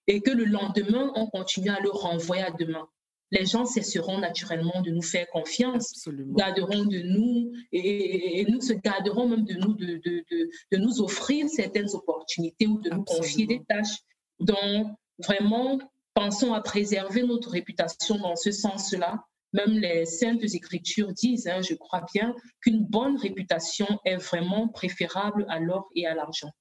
et que le lendemain, on continue à le renvoyer à demain, les gens cesseront naturellement de nous faire confiance, garderont de nous et, nous se garderont même de nous de, de, de, nous offrir certaines opportunités ou de nous confier des tâches. Donc, vraiment, pensons à préserver notre réputation dans ce sens-là. Même les saintes écritures disent, hein, je crois bien, qu'une bonne réputation est vraiment préférable à l'or et à l'argent.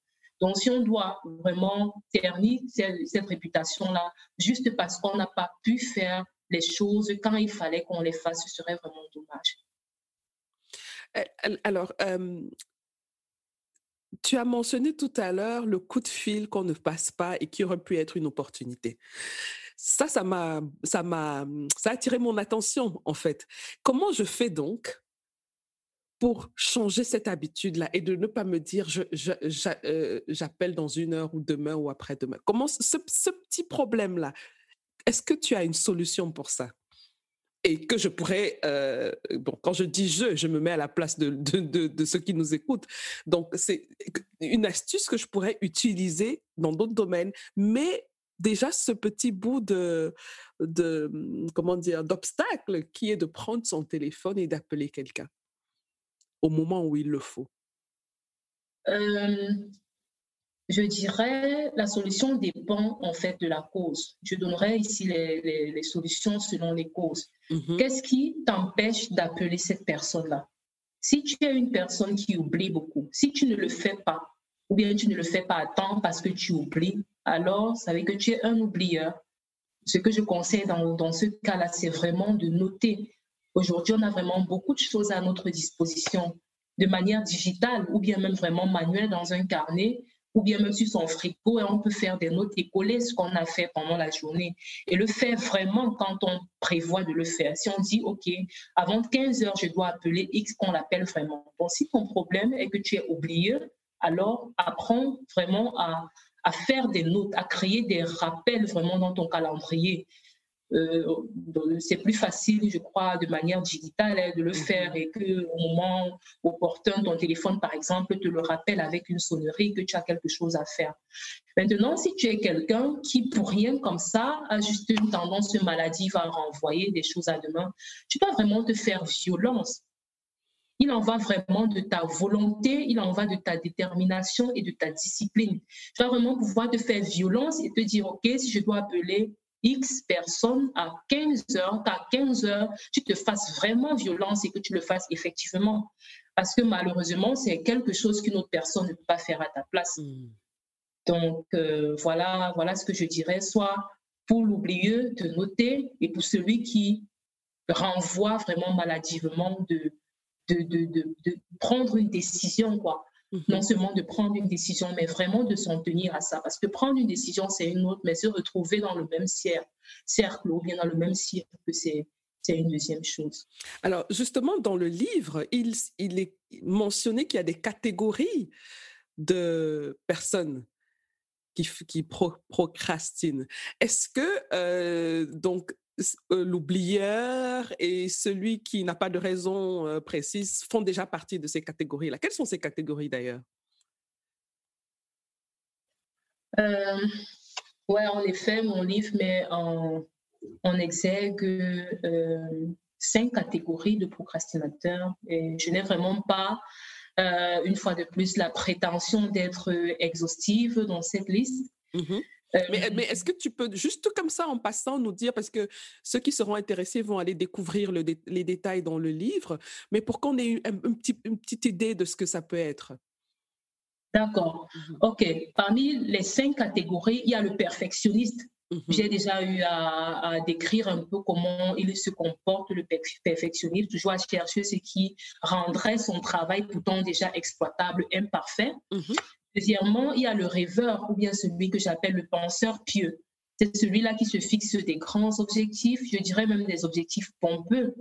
Donc, si on doit vraiment ternir cette, réputation-là, juste parce qu'on n'a pas pu faire les choses quand il fallait qu'on les fasse, ce serait vraiment dommage. Alors, tu as mentionné tout à l'heure le coup de fil qu'on ne passe pas et qui aurait pu être une opportunité. Ça, ça m'a, ça m'a, ça a attiré mon attention en fait. Comment je fais donc pour changer cette habitude-là et de ne pas me dire je, euh, j'appelle dans une heure ou demain ou après-demain? Comment ce, ce petit problème-là, est-ce que tu as une solution pour ça? Et que je pourrais, euh, quand je dis je, je me mets à la place de, ceux qui nous écoutent. Donc, c'est une astuce que je pourrais utiliser dans d'autres domaines, mais déjà ce petit bout de, de comment dire, d'obstacle qui est de prendre son téléphone et d'appeler quelqu'un au moment où il le faut. Euh, je dirais la solution dépend en fait de la cause. Je donnerai ici les, solutions selon les causes. Mhm. Qu'est-ce qui t'empêche d'appeler cette personne-là? Si tu es une personne qui oublie beaucoup, si tu ne le fais pas, ou bien tu ne le fais pas à temps parce que tu oublies, alors ça veut que tu es un oublieur. Ce que je conseille dans, dans ce cas-là, c'est vraiment de noter. Aujourd'hui, on a vraiment beaucoup de choses à notre disposition de manière digitale ou bien même vraiment manuelle dans un carnet ou bien même sur son frigo et on peut faire des notes et coller ce qu'on a fait pendant la journée et le faire vraiment quand on prévoit de le faire. Si on dit, OK, avant 15 heures, je dois appeler X qu'on l'appelle vraiment. Bon, si ton problème est que tu es oublié, alors apprends vraiment à, à faire des notes, à créer des rappels vraiment dans ton calendrier. Euh, c'est plus facile, je crois, de manière digitale hein, de le mhm. faire et que au moment opportun, ton téléphone, par exemple, te le rappelle avec une sonnerie que tu as quelque chose à faire. Maintenant, si tu es quelqu'un qui, pour rien comme ça, a juste une tendance maladive à renvoyer des choses à demain, tu dois vraiment te faire violence. Il en va vraiment de ta volonté, il en va de ta détermination et de ta discipline. Tu vas vraiment pouvoir te faire violence et te dire, OK, si je dois appeler X personnes à 15 heures, qu'à 15 heures, tu te fasses vraiment violence et que tu le fasses effectivement. Parce que malheureusement, c'est quelque chose qu'une autre personne ne peut pas faire à ta place. Hmm. Donc, euh, voilà, voilà ce que je dirais. Soit pour l'oublieux, de noter, et pour celui qui renvoie vraiment maladivement de, de, de, de prendre une décision, quoi. Mhm. non seulement de prendre une décision, mais vraiment de s'en tenir à ça. Parce que prendre une décision, c'est une autre, mais se retrouver dans le même cercle ou bien dans le même cirque, c'est une deuxième chose. Alors, justement, dans le livre, il, il est mentionné qu'il y a des catégories de personnes qui, qui procrastinent. Est-ce que, euh, donc, l'oublieur et celui qui n'a pas de raison euh, précise font déjà partie de ces catégories-là. Quelles sont ces catégories d'ailleurs? Euh, Oui, en effet, mon livre met en, en exergue euh, cinq catégories de procrastinateurs et je n'ai vraiment pas, une fois de plus, la prétention d'être exhaustive dans cette liste. Mmh mais, mais est-ce que tu peux, juste comme ça en passant, nous dire, parce que ceux qui seront intéressés vont aller découvrir le, les détails dans le livre, mais pour qu'on ait une, petit, une, petite idée de ce que ça peut être. D'accord. Mmh OK. Parmi les cinq catégories, il y a le perfectionniste. Mmh J'ai déjà eu à, à, décrire un peu comment il se comporte, le perfectionniste, toujours à chercher ce qui rendrait son travail pourtant déjà exploitable, imparfait. Mmh Deuxièmement, il y a le rêveur ou bien celui que j'appelle le penseur pieux. C'est celui-là qui se fixe des grands objectifs, je dirais même des objectifs pompeux,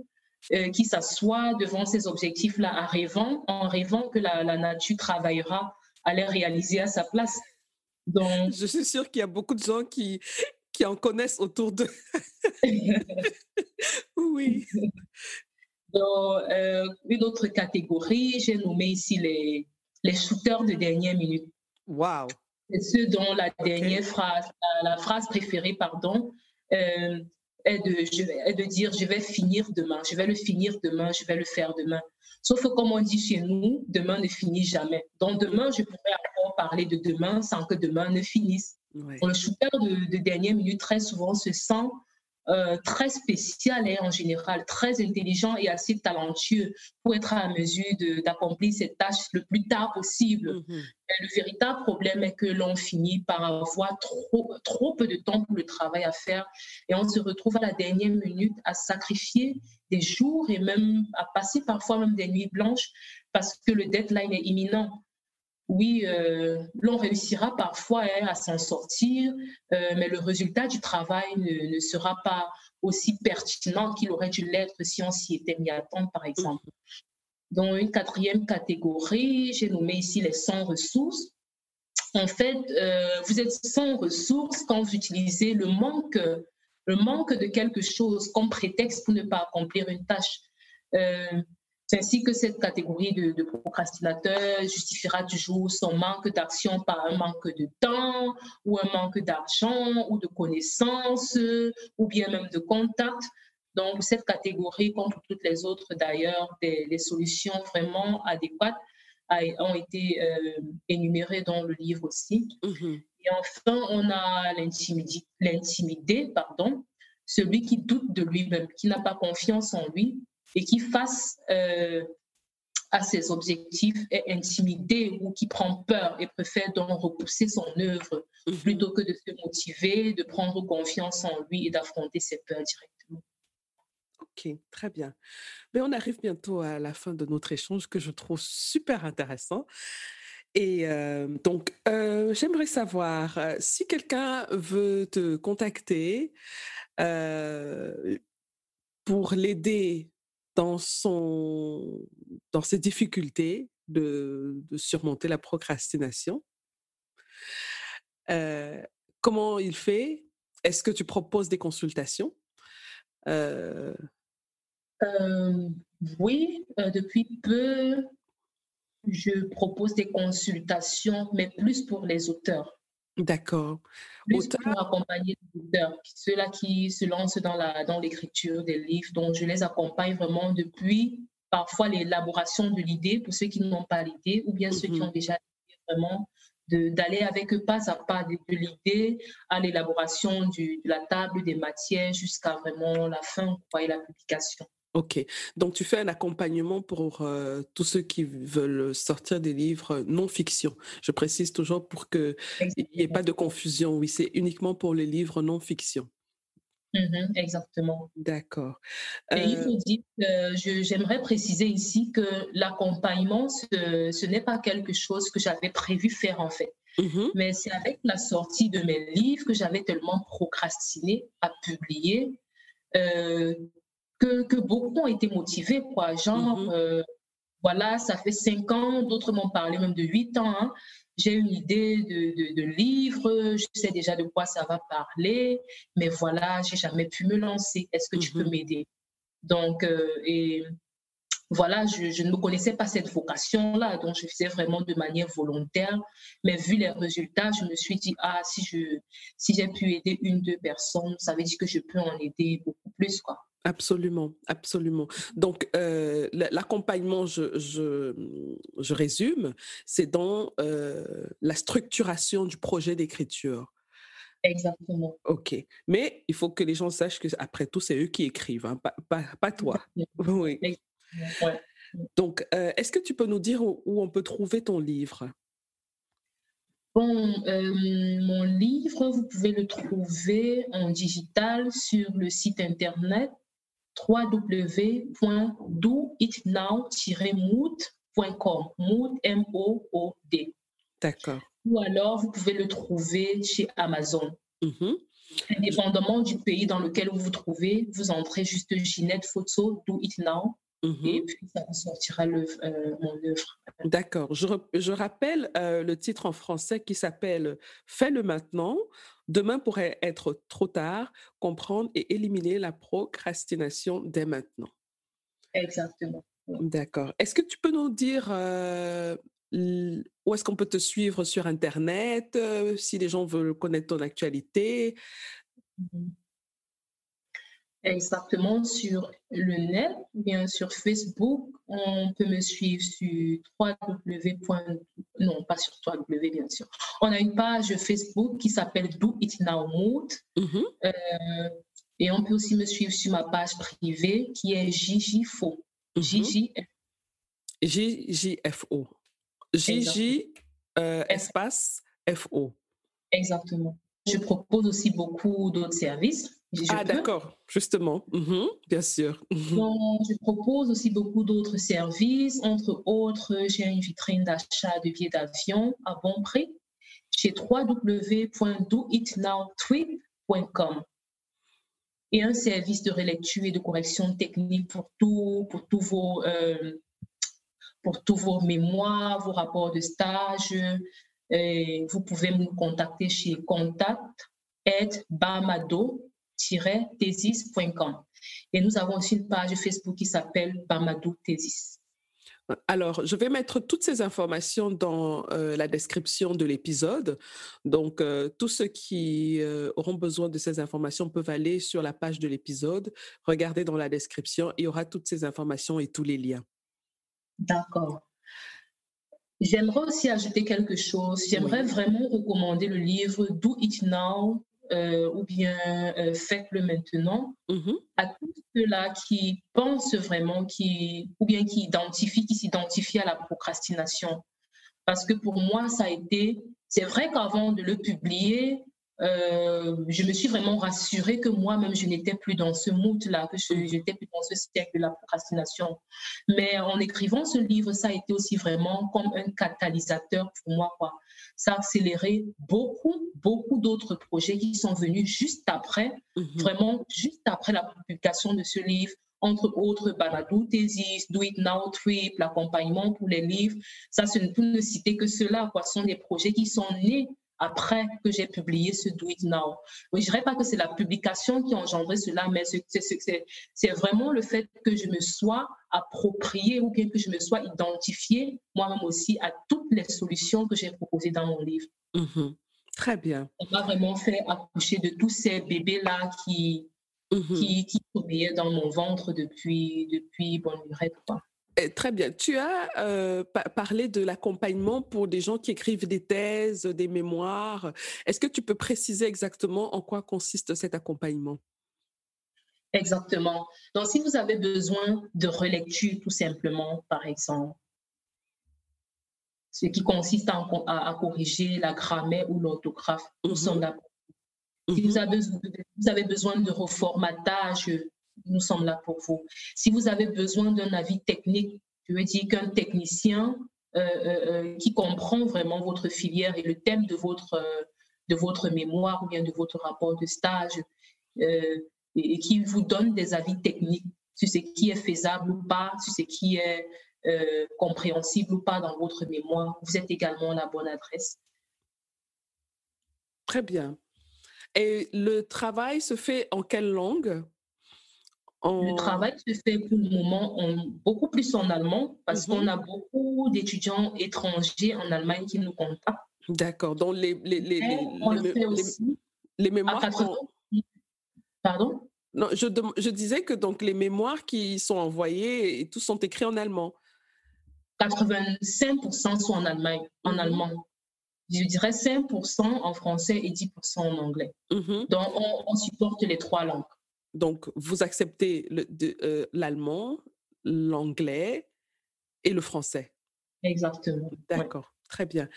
euh, qui s'assoit devant ces objectifs-là en rêvant, en rêvant que la, nature travaillera à les réaliser à sa place. Donc, je suis sûre qu'il y a beaucoup de gens qui, qui en connaissent autour d'eux. oui. Donc, euh, une autre catégorie, j'ai nommé ici les, les shooters de dernière minute. Wow. C'est ceux dont la dernière phrase, la, phrase préférée, pardon, euh, est, de, je, est de dire je vais finir demain, je vais le finir demain, je vais le faire demain. Sauf que comme on dit chez nous, demain ne finit jamais. Donc demain, je pourrais encore parler de demain sans que demain ne finisse. Le shooter de, de dernière minute, très souvent, se sent euh, très spécial et hein, en général, très intelligent et assez talentueux pour être à mesure d'accomplir cette tâche le plus tard possible. Mm-hmm. Le véritable problème est que l'on finit par avoir trop, trop peu de temps pour le travail à faire et on se retrouve à la dernière minute à sacrifier des jours et même à passer parfois même des nuits blanches parce que le deadline est imminent oui, euh, l'on réussira parfois hein, à s'en sortir, euh, mais le résultat du travail ne, sera pas aussi pertinent qu'il aurait dû l'être si on s'y était mis à temps, par exemple. Dans une quatrième catégorie, j'ai nommé ici les sans ressources. En fait, euh, vous êtes sans ressources quand vous utilisez le manque, le manque de quelque chose comme prétexte pour ne pas accomplir une tâche. C'est ainsi que cette catégorie de, de, procrastinateurs justifiera toujours son manque d'action par un manque de temps ou un manque d'argent ou de connaissances ou bien même de contact. Donc, cette catégorie, comme toutes les autres d'ailleurs, des, solutions vraiment adéquates ont été euh, énumérées dans le livre aussi. Mm-hmm. Et enfin, on a l'intimidé, pardon, celui qui doute de lui-même, qui n'a pas confiance en lui et qui face euh, à ses objectifs est intimidé ou qui prend peur et préfère donc repousser son œuvre mhm. plutôt que de se motiver, de prendre confiance en lui et d'affronter ses peurs directement. Ok, très bien. Mais on arrive bientôt à la fin de notre échange que je trouve super intéressant. Et euh, donc, euh, j'aimerais savoir si quelqu'un veut te contacter pour l'aider dans, son, dans ses difficultés de, surmonter la procrastination. Euh, comment il fait? Est-ce que tu proposes des consultations? Euh euh, Oui, depuis peu, je propose des consultations, mais plus pour les auteurs. D'accord. Plus pour accompagner les auteurs, ceux-là qui se lancent dans, la, dans l'écriture des livres. Donc, je les accompagne vraiment depuis parfois l'élaboration de l'idée pour ceux qui n'ont pas l'idée ou bien ceux qui mmh ont déjà vraiment d'aller avec eux pas à pas de, l'idée à l'élaboration de la table des matières jusqu'à vraiment la fin quoi, et la publication. Ok, donc tu fais un accompagnement pour euh, tous ceux qui veulent sortir des livres non-fiction. Je précise toujours pour qu'il n'y ait pas de confusion. Oui, c'est uniquement pour les livres non-fiction. Mmh exactement. D'accord. Et il euh faut dire que j'aimerais préciser ici que l'accompagnement, ce, n'est pas quelque chose que j'avais prévu faire en fait. Mmh Mais c'est avec la sortie de mes livres que j'avais tellement procrastiné à publier euh, que, beaucoup ont été motivés, quoi. Genre, mhm. euh, voilà, ça fait cinq ans, d'autres m'ont parlé même de huit ans. Hein. J'ai une idée de, de, livre, je sais déjà de quoi ça va parler, mais voilà, j'ai jamais pu me lancer. Est-ce que tu peux mhm. m'aider? Donc, euh, et voilà, je, je, ne me connaissais pas cette vocation-là, donc je faisais vraiment de manière volontaire. Mais vu les résultats, je me suis dit, ah, si je si j'ai pu aider une, deux personnes, ça veut dire que je peux en aider beaucoup plus, quoi. Absolument, absolument. Donc, euh, l'accompagnement, je, je, je, résume, c'est dans euh, la structuration du projet d'écriture. Exactement. OK. Mais il faut que les gens sachent que après tout, c'est eux qui écrivent, hein, pas, pas, pas, toi. Oui. Donc, euh, est-ce que tu peux nous dire où, on peut trouver ton livre? Bon, mon livre, vous pouvez le trouver en digital sur le site internet www.doitnow-mood.com. Mood, M-O-O-D. D'accord. Ou alors, vous pouvez le trouver chez Amazon. Mm-hmm. Indépendamment du pays dans lequel vous vous trouvez, vous entrez juste Ginette Photo, Do It Now, et puis ça sortira le, euh, mon œuvre. D'accord. Je, je, rappelle euh, le titre en français qui s'appelle Fais-le maintenant Demain pourrait être trop tard, comprendre et éliminer la procrastination dès maintenant. Exactement. D'accord. Est-ce que tu peux nous dire euh, où est-ce qu'on peut te suivre sur Internet, si les gens veulent connaître ton actualité? Mmh Exactement, sur le net, bien sur Facebook, on peut me suivre sur www. Non, pas sur www, bien sûr. On a une page Facebook qui s'appelle Do It Now Mode. Mm-hmm. Euh, et on peut aussi me suivre sur ma page privée qui est JJFO. Mm-hmm. JJFO. JJ espace FO. Exactement. Je propose aussi beaucoup d'autres services ah, d'accord, justement, mhm, bien sûr. Mhm. je propose aussi beaucoup d'autres services. Entre autres, j'ai une vitrine d'achat de billets d'avion à bon prix chez www.doitnowtrip.com et un service de relecture et de correction technique pour, tout, pour, tous vos, euh, pour tous vos mémoires, vos rapports de stage. Et vous pouvez me contacter chez contact bamado thesis.com. Et nous avons aussi une page Facebook qui s'appelle Bamadou Thesis. Alors, je vais mettre toutes ces informations dans euh, la description de l'épisode. Donc, euh, tous ceux qui euh, auront besoin de ces informations peuvent aller sur la page de l'épisode, regarder dans la description, il y aura toutes ces informations et tous les liens. D'accord. J'aimerais aussi ajouter quelque chose. J'aimerais vraiment recommander le livre Do It Now euh, ou bien euh, faites-le maintenant, mm-hmm. à tous ceux-là qui pensent vraiment, qui, ou bien qui identifient, qui s'identifient à la procrastination. Parce que pour moi, ça a été, c'est vrai qu'avant de le publier, euh, je me suis vraiment rassurée que moi-même, je n'étais plus dans ce mood-là, que je n'étais plus dans ce cercle de la procrastination. Mais en écrivant ce livre, ça a été aussi vraiment comme un catalyseur pour moi. Quoi. Ça a accéléré beaucoup, beaucoup d'autres projets qui sont venus juste après, mhm. vraiment juste après la publication de ce livre entre autres Banadou Thesis, Do It Now Trip, l'accompagnement pour les livres. Ça, ce ne peut ne citer que cela, quoi. Ce sont des projets qui sont nés après que j'ai publié ce Do It Now. je ne dirais pas que c'est la publication qui a engendré cela, mais c'est vraiment le fait que je me sois approprié ou bien que je me sois identifié moi-même aussi à toutes les solutions que j'ai proposées dans mon livre. Mm-hmm. Très bien. On m'a vraiment fait accoucher de tous ces bébés-là qui, mm-hmm. qui, qui dans mon ventre depuis, depuis bonne lurette. Eh, très bien. Tu as euh, parlé de l'accompagnement pour des gens qui écrivent des thèses, des mémoires. Est-ce que tu peux préciser exactement en quoi consiste cet accompagnement? Exactement. Donc, si vous avez besoin de relecture, tout simplement, par exemple, ce qui consiste à, corriger la grammaire ou l'orthographe, nous sommes là. Si vous vous avez besoin de reformatage nous sommes là pour vous. Si vous avez besoin d'un avis technique, je veux dire qu'un technicien euh, euh, euh, qui comprend vraiment votre filière et le thème de votre, de votre mémoire ou bien de votre rapport de stage et, qui vous donne des avis techniques sur ce qui est faisable ou pas, sur ce qui est compréhensible ou pas dans votre mémoire, vous êtes également la bonne adresse. Très bien. Et le travail se fait en quelle langue? Le travail se fait pour le moment en, beaucoup plus en allemand parce qu'on mhm. a beaucoup d'étudiants étrangers en Allemagne qui nous contactent. D'accord. Donc, les, les, les, les, mémoires. Pardon? Non, je, je, disais que donc les mémoires qui sont envoyées, et tous sont écrits en allemand. 85% sont en Allemagne, en mhm. allemand. Je dirais 5% en français et 10% en anglais. Mhm. Donc, on supporte les trois langues. Donc, vous acceptez euh, l'allemand, l'anglais et le français. Exactement. D'accord, très bien.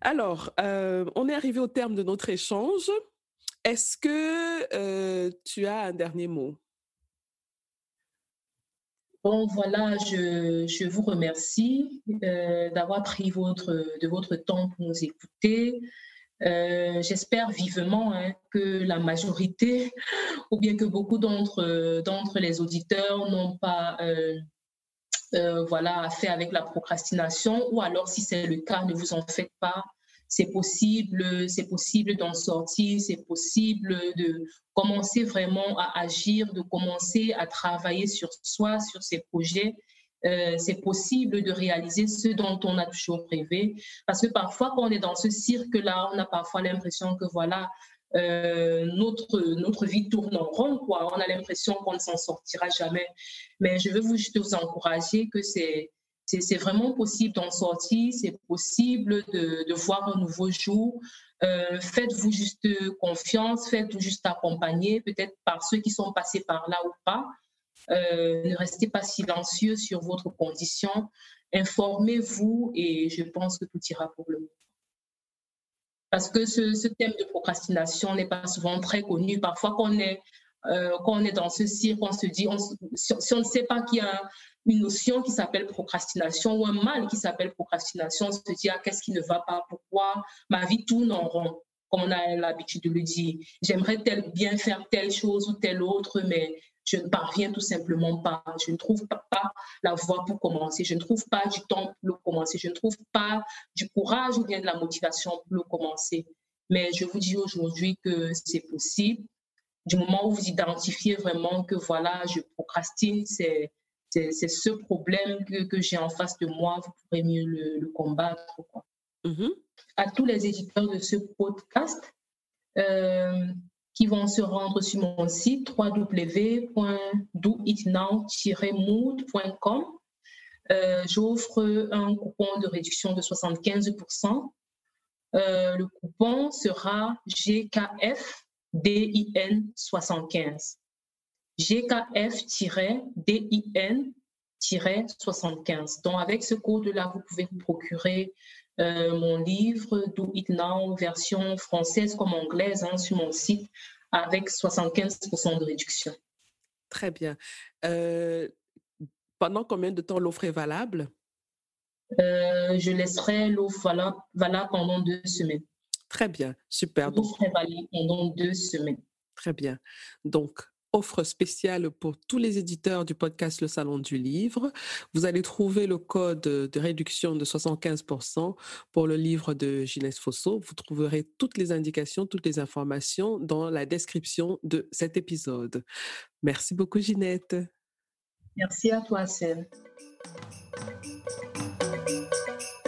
Alors, euh, on est arrivé au terme de notre échange. Est-ce que euh, tu as un dernier mot? Bon, voilà, je, je vous remercie d'avoir pris votre, de votre temps pour nous écouter. Euh, j'espère vivement hein, que la majorité, ou bien que beaucoup d'entre les auditeurs n'ont pas euh, euh, voilà, fait avec la procrastination, ou alors si c'est le cas, ne vous en faites pas. C'est possible, c'est possible d'en sortir, c'est possible de commencer vraiment à agir, de commencer à travailler sur soi, sur ses projets euh, c'est possible de réaliser ce dont on a toujours rêvé. Parce que parfois, quand on est dans ce cirque-là, on a parfois l'impression que voilà, notre, notre vie tourne en rond, quoi. On a l'impression qu'on ne s'en sortira jamais. Mais je veux juste vous encourager que c'est c'est vraiment possible d'en sortir, c'est possible de, de, voir un nouveau jour. Euh, faites-vous juste confiance, faites-vous juste accompagner, peut-être par ceux qui sont passés par là ou pas. Euh, ne restez pas silencieux sur votre condition. Informez-vous et je pense que tout ira pour le mieux. Parce que ce, thème de procrastination n'est pas souvent très connu. Parfois, quand on est, euh, est dans ce cirque, on se dit, si, on ne sait pas qu'il y a une notion qui s'appelle procrastination ou un mal qui s'appelle procrastination, on se dit ah, qu'est-ce qui ne va pas, pourquoi ma vie tourne en rond, comme on a l'habitude de le dire. J'aimerais bien faire telle chose ou telle autre, mais je ne parviens tout simplement pas. Je ne trouve pas, pas, la voie pour commencer. Je ne trouve pas du temps pour le commencer. Je ne trouve pas du courage ou bien de la motivation pour le commencer. Mais je vous dis aujourd'hui que c'est possible. Du moment où vous identifiez vraiment que voilà, je procrastine, c'est c'est ce problème que, que j'ai en face de moi, vous pourrez mieux le, le combattre. Quoi. Mm-hmm. À tous les éditeurs de ce podcast euh, qui vont se rendre sur mon site www.doitnow-mood.com, euh, j'offre un coupon de réduction de 75%. Euh, le coupon sera GKF DIN 75. GKF-DIN-75. Donc, avec ce code-là, vous pouvez vous procurer euh, mon livre Do It Now, version française comme anglaise, hein, sur mon site, avec 75% de réduction. Très bien. Euh, pendant combien de temps l'offre est valable? Euh, je laisserai l'offre valable, valable, pendant deux semaines. Très bien, super. L'offre est valable pendant deux semaines. Très bien. Donc, offre spéciale pour tous les éditeurs du podcast Le Salon du Livre. Vous allez trouver le code de réduction de 75% pour le livre de Ginès Fosso. Vous trouverez toutes les indications, toutes les informations dans la description de cet épisode. Merci beaucoup, Ginette. Merci à toi, Celle.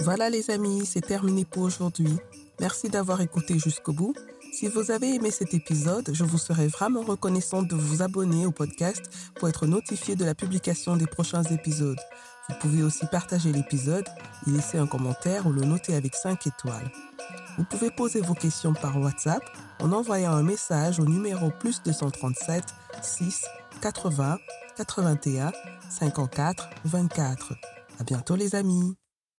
Voilà les amis, c'est terminé pour aujourd'hui. Merci d'avoir écouté jusqu'au bout. Si vous avez aimé cet épisode, je vous serais vraiment reconnaissante de vous abonner au podcast pour être notifié de la publication des prochains épisodes. Vous pouvez aussi partager l'épisode, y laisser un commentaire ou le noter avec 5 étoiles. Vous pouvez poser vos questions par WhatsApp en envoyant un message au numéro plus 237 6 80 81 54 24. À bientôt les amis.